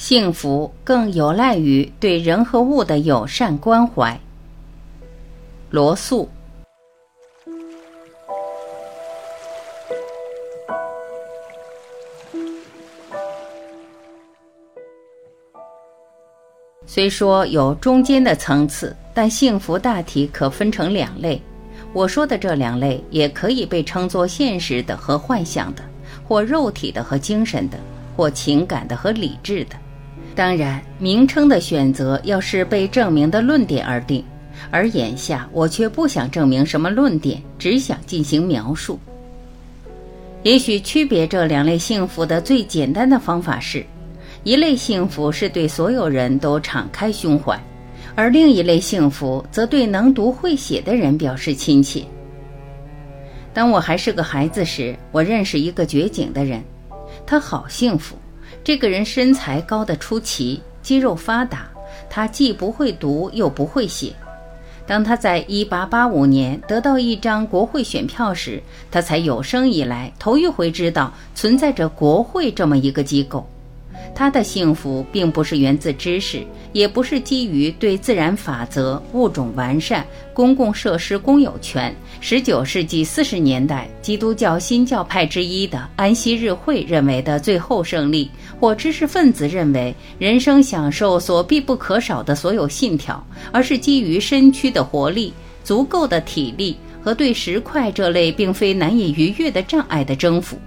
幸福更有赖于对人和物的友善关怀。罗素。虽说有中间的层次，但幸福大体可分成两类。我说的这两类，也可以被称作现实的和幻想的，或肉体的和精神的，或情感的和理智的。当然，名称的选择要是被证明的论点而定，而眼下我却不想证明什么论点，只想进行描述。也许区别这两类幸福的最简单的方法是：一类幸福是对所有人都敞开胸怀，而另一类幸福则对能读会写的人表示亲切。当我还是个孩子时，我认识一个绝景的人，他好幸福。这个人身材高得出奇，肌肉发达。他既不会读，又不会写。当他在1885年得到一张国会选票时，他才有生以来头一回知道存在着国会这么一个机构。他的幸福并不是源自知识，也不是基于对自然法则、物种完善、公共设施公有权。十九世纪四十年代，基督教新教派之一的安息日会认为的最后胜利，或知识分子认为人生享受所必不可少的所有信条，而是基于身躯的活力、足够的体力和对石块这类并非难以逾越的障碍的征服。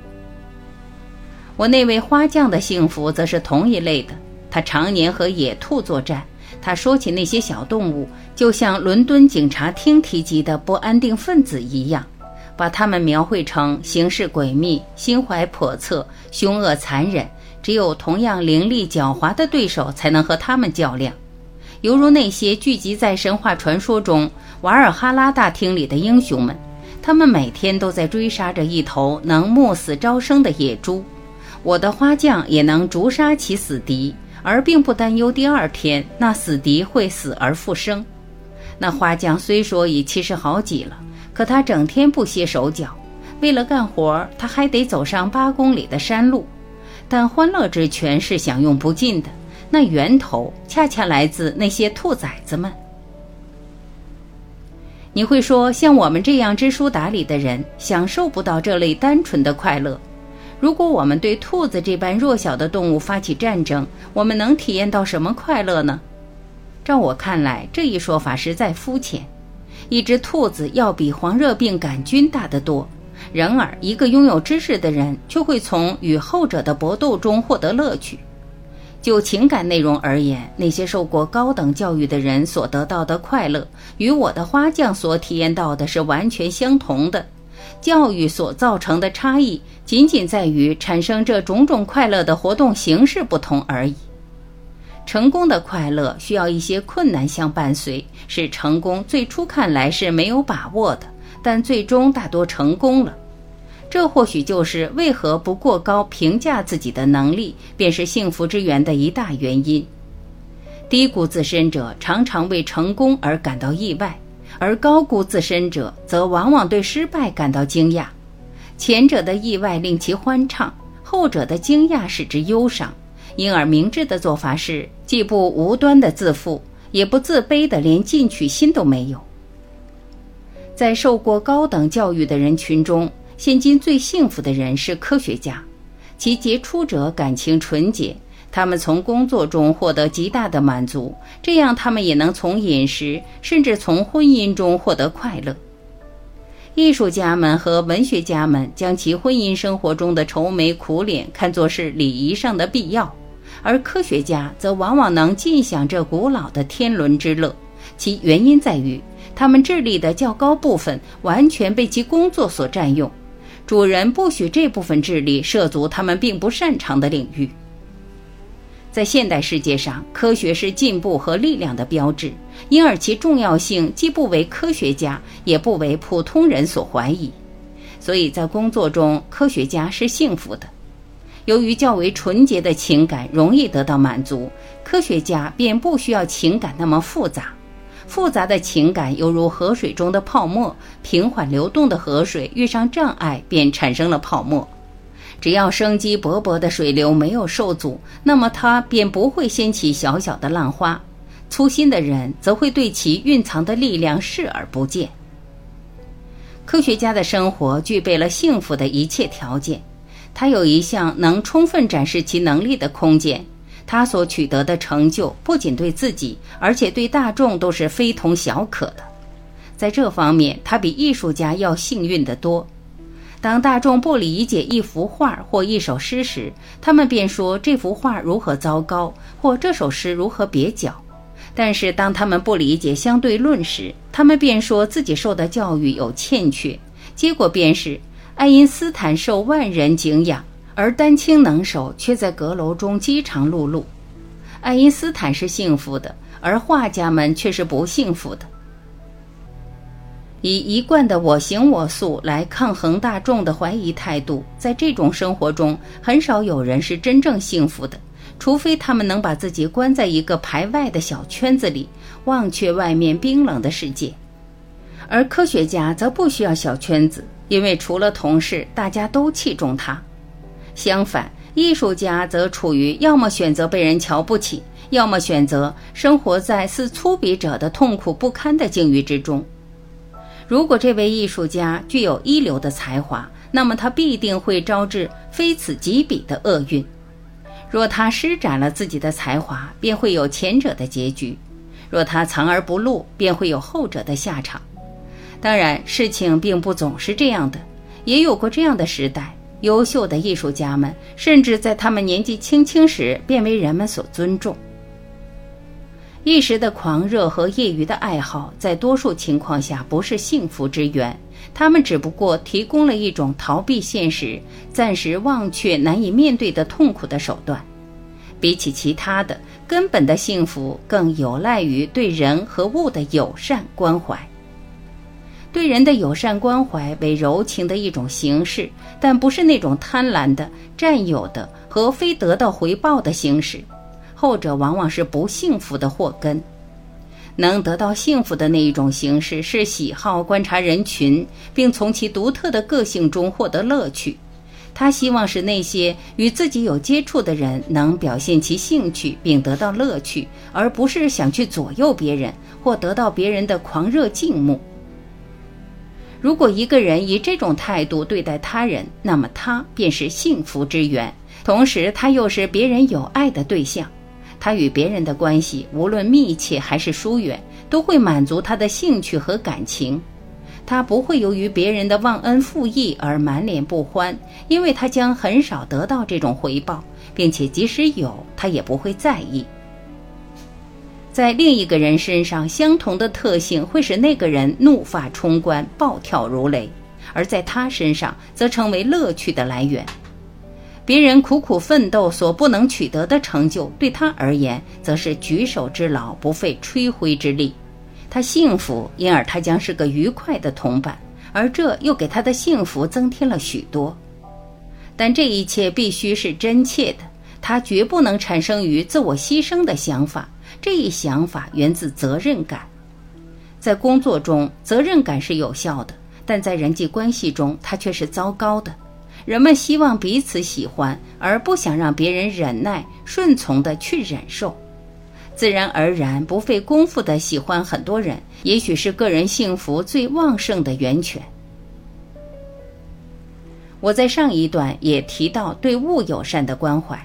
我那位花匠的幸福则是同一类的。他常年和野兔作战。他说起那些小动物，就像伦敦警察厅提及的不安定分子一样，把他们描绘成行事诡秘、心怀叵测、凶恶残忍。只有同样凌厉狡猾的对手才能和他们较量，犹如那些聚集在神话传说中瓦尔哈拉大厅里的英雄们。他们每天都在追杀着一头能暮死招生的野猪。我的花匠也能逐杀其死敌，而并不担忧第二天那死敌会死而复生。那花匠虽说已七十好几了，可他整天不歇手脚。为了干活，他还得走上八公里的山路。但欢乐之泉是享用不尽的，那源头恰恰来自那些兔崽子们。你会说，像我们这样知书达理的人，享受不到这类单纯的快乐。如果我们对兔子这般弱小的动物发起战争，我们能体验到什么快乐呢？照我看来，这一说法实在肤浅。一只兔子要比黄热病杆菌大得多，然而一个拥有知识的人却会从与后者的搏斗中获得乐趣。就情感内容而言，那些受过高等教育的人所得到的快乐，与我的花匠所体验到的是完全相同的。教育所造成的差异，仅仅在于产生这种种快乐的活动形式不同而已。成功的快乐需要一些困难相伴随，使成功最初看来是没有把握的，但最终大多成功了。这或许就是为何不过高评价自己的能力，便是幸福之源的一大原因。低估自身者常常为成功而感到意外。而高估自身者，则往往对失败感到惊讶。前者的意外令其欢畅，后者的惊讶使之忧伤。因而，明智的做法是，既不无端的自负，也不自卑的连进取心都没有。在受过高等教育的人群中，现今最幸福的人是科学家，其杰出者感情纯洁。他们从工作中获得极大的满足，这样他们也能从饮食甚至从婚姻中获得快乐。艺术家们和文学家们将其婚姻生活中的愁眉苦脸看作是礼仪上的必要，而科学家则往往能尽享这古老的天伦之乐。其原因在于，他们智力的较高部分完全被其工作所占用，主人不许这部分智力涉足他们并不擅长的领域。在现代世界上，科学是进步和力量的标志，因而其重要性既不为科学家，也不为普通人所怀疑。所以在工作中，科学家是幸福的。由于较为纯洁的情感容易得到满足，科学家便不需要情感那么复杂。复杂的情感犹如河水中的泡沫，平缓流动的河水遇上障碍，便产生了泡沫。只要生机勃勃的水流没有受阻，那么它便不会掀起小小的浪花。粗心的人则会对其蕴藏的力量视而不见。科学家的生活具备了幸福的一切条件，他有一项能充分展示其能力的空间。他所取得的成就不仅对自己，而且对大众都是非同小可的。在这方面，他比艺术家要幸运得多。当大众不理解一幅画或一首诗时，他们便说这幅画如何糟糕，或这首诗如何蹩脚；但是当他们不理解相对论时，他们便说自己受的教育有欠缺。结果便是，爱因斯坦受万人敬仰。而丹青能手却在阁楼中饥肠辘辘。爱因斯坦是幸福的，而画家们却是不幸福的。以一贯的我行我素来抗衡大众的怀疑态度，在这种生活中，很少有人是真正幸福的，除非他们能把自己关在一个排外的小圈子里，忘却外面冰冷的世界。而科学家则不需要小圈子，因为除了同事，大家都器重他。相反，艺术家则处于要么选择被人瞧不起，要么选择生活在似粗鄙者的痛苦不堪的境遇之中。如果这位艺术家具有一流的才华，那么他必定会招致非此即彼的厄运；若他施展了自己的才华，便会有前者的结局；若他藏而不露，便会有后者的下场。当然，事情并不总是这样的，也有过这样的时代。优秀的艺术家们，甚至在他们年纪轻轻时便为人们所尊重。一时的狂热和业余的爱好，在多数情况下不是幸福之源，他们只不过提供了一种逃避现实、暂时忘却难以面对的痛苦的手段。比起其他的，根本的幸福更有赖于对人和物的友善关怀。对人的友善关怀为柔情的一种形式，但不是那种贪婪的、占有的和非得到回报的形式，后者往往是不幸福的祸根。能得到幸福的那一种形式是喜好观察人群，并从其独特的个性中获得乐趣。他希望使那些与自己有接触的人能表现其兴趣并得到乐趣，而不是想去左右别人或得到别人的狂热敬慕。如果一个人以这种态度对待他人，那么他便是幸福之源，同时他又是别人有爱的对象。他与别人的关系，无论密切还是疏远，都会满足他的兴趣和感情。他不会由于别人的忘恩负义而满脸不欢，因为他将很少得到这种回报，并且即使有，他也不会在意。在另一个人身上，相同的特性会使那个人怒发冲冠、暴跳如雷；而在他身上，则成为乐趣的来源。别人苦苦奋斗所不能取得的成就，对他而言，则是举手之劳，不费吹灰之力。他幸福，因而他将是个愉快的同伴，而这又给他的幸福增添了许多。但这一切必须是真切的，他绝不能产生于自我牺牲的想法。这一想法源自责任感，在工作中，责任感是有效的，但在人际关系中，它却是糟糕的。人们希望彼此喜欢，而不想让别人忍耐、顺从的去忍受，自然而然、不费功夫的喜欢很多人，也许是个人幸福最旺盛的源泉。我在上一段也提到对物友善的关怀，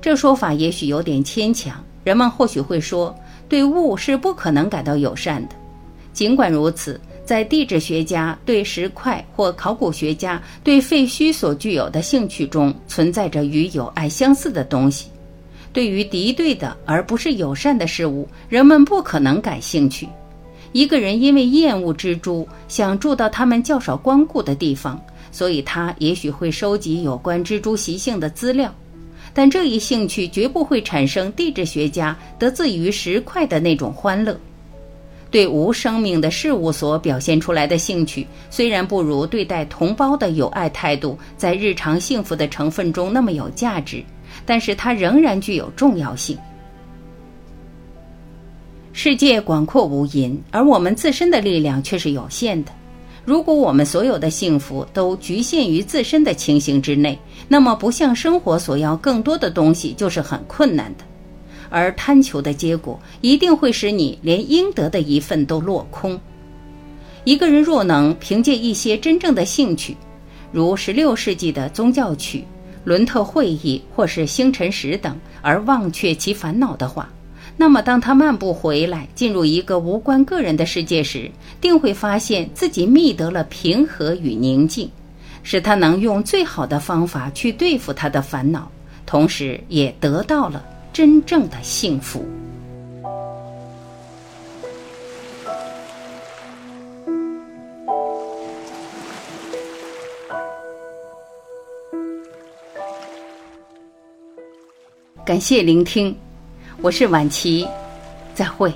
这说法也许有点牵强。人们或许会说，对物是不可能感到友善的。尽管如此，在地质学家对石块或考古学家对废墟所具有的兴趣中，存在着与友爱相似的东西。对于敌对的而不是友善的事物，人们不可能感兴趣。一个人因为厌恶蜘蛛，想住到他们较少光顾的地方，所以他也许会收集有关蜘蛛习性的资料。但这一兴趣绝不会产生地质学家得自于石块的那种欢乐。对无生命的事物所表现出来的兴趣，虽然不如对待同胞的友爱态度在日常幸福的成分中那么有价值，但是它仍然具有重要性。世界广阔无垠，而我们自身的力量却是有限的。如果我们所有的幸福都局限于自身的情形之内，那么不向生活索要更多的东西就是很困难的。而贪求的结果，一定会使你连应得的一份都落空。一个人若能凭借一些真正的兴趣，如16世纪的宗教曲、伦特会议或是星辰石等，而忘却其烦恼的话，那么当他漫步回来，进入一个无关个人的世界时，定会发现自己觅得了平和与宁静，使他能用最好的方法去对付他的烦恼，同时也得到了真正的幸福。感谢聆听我是婉琪再会。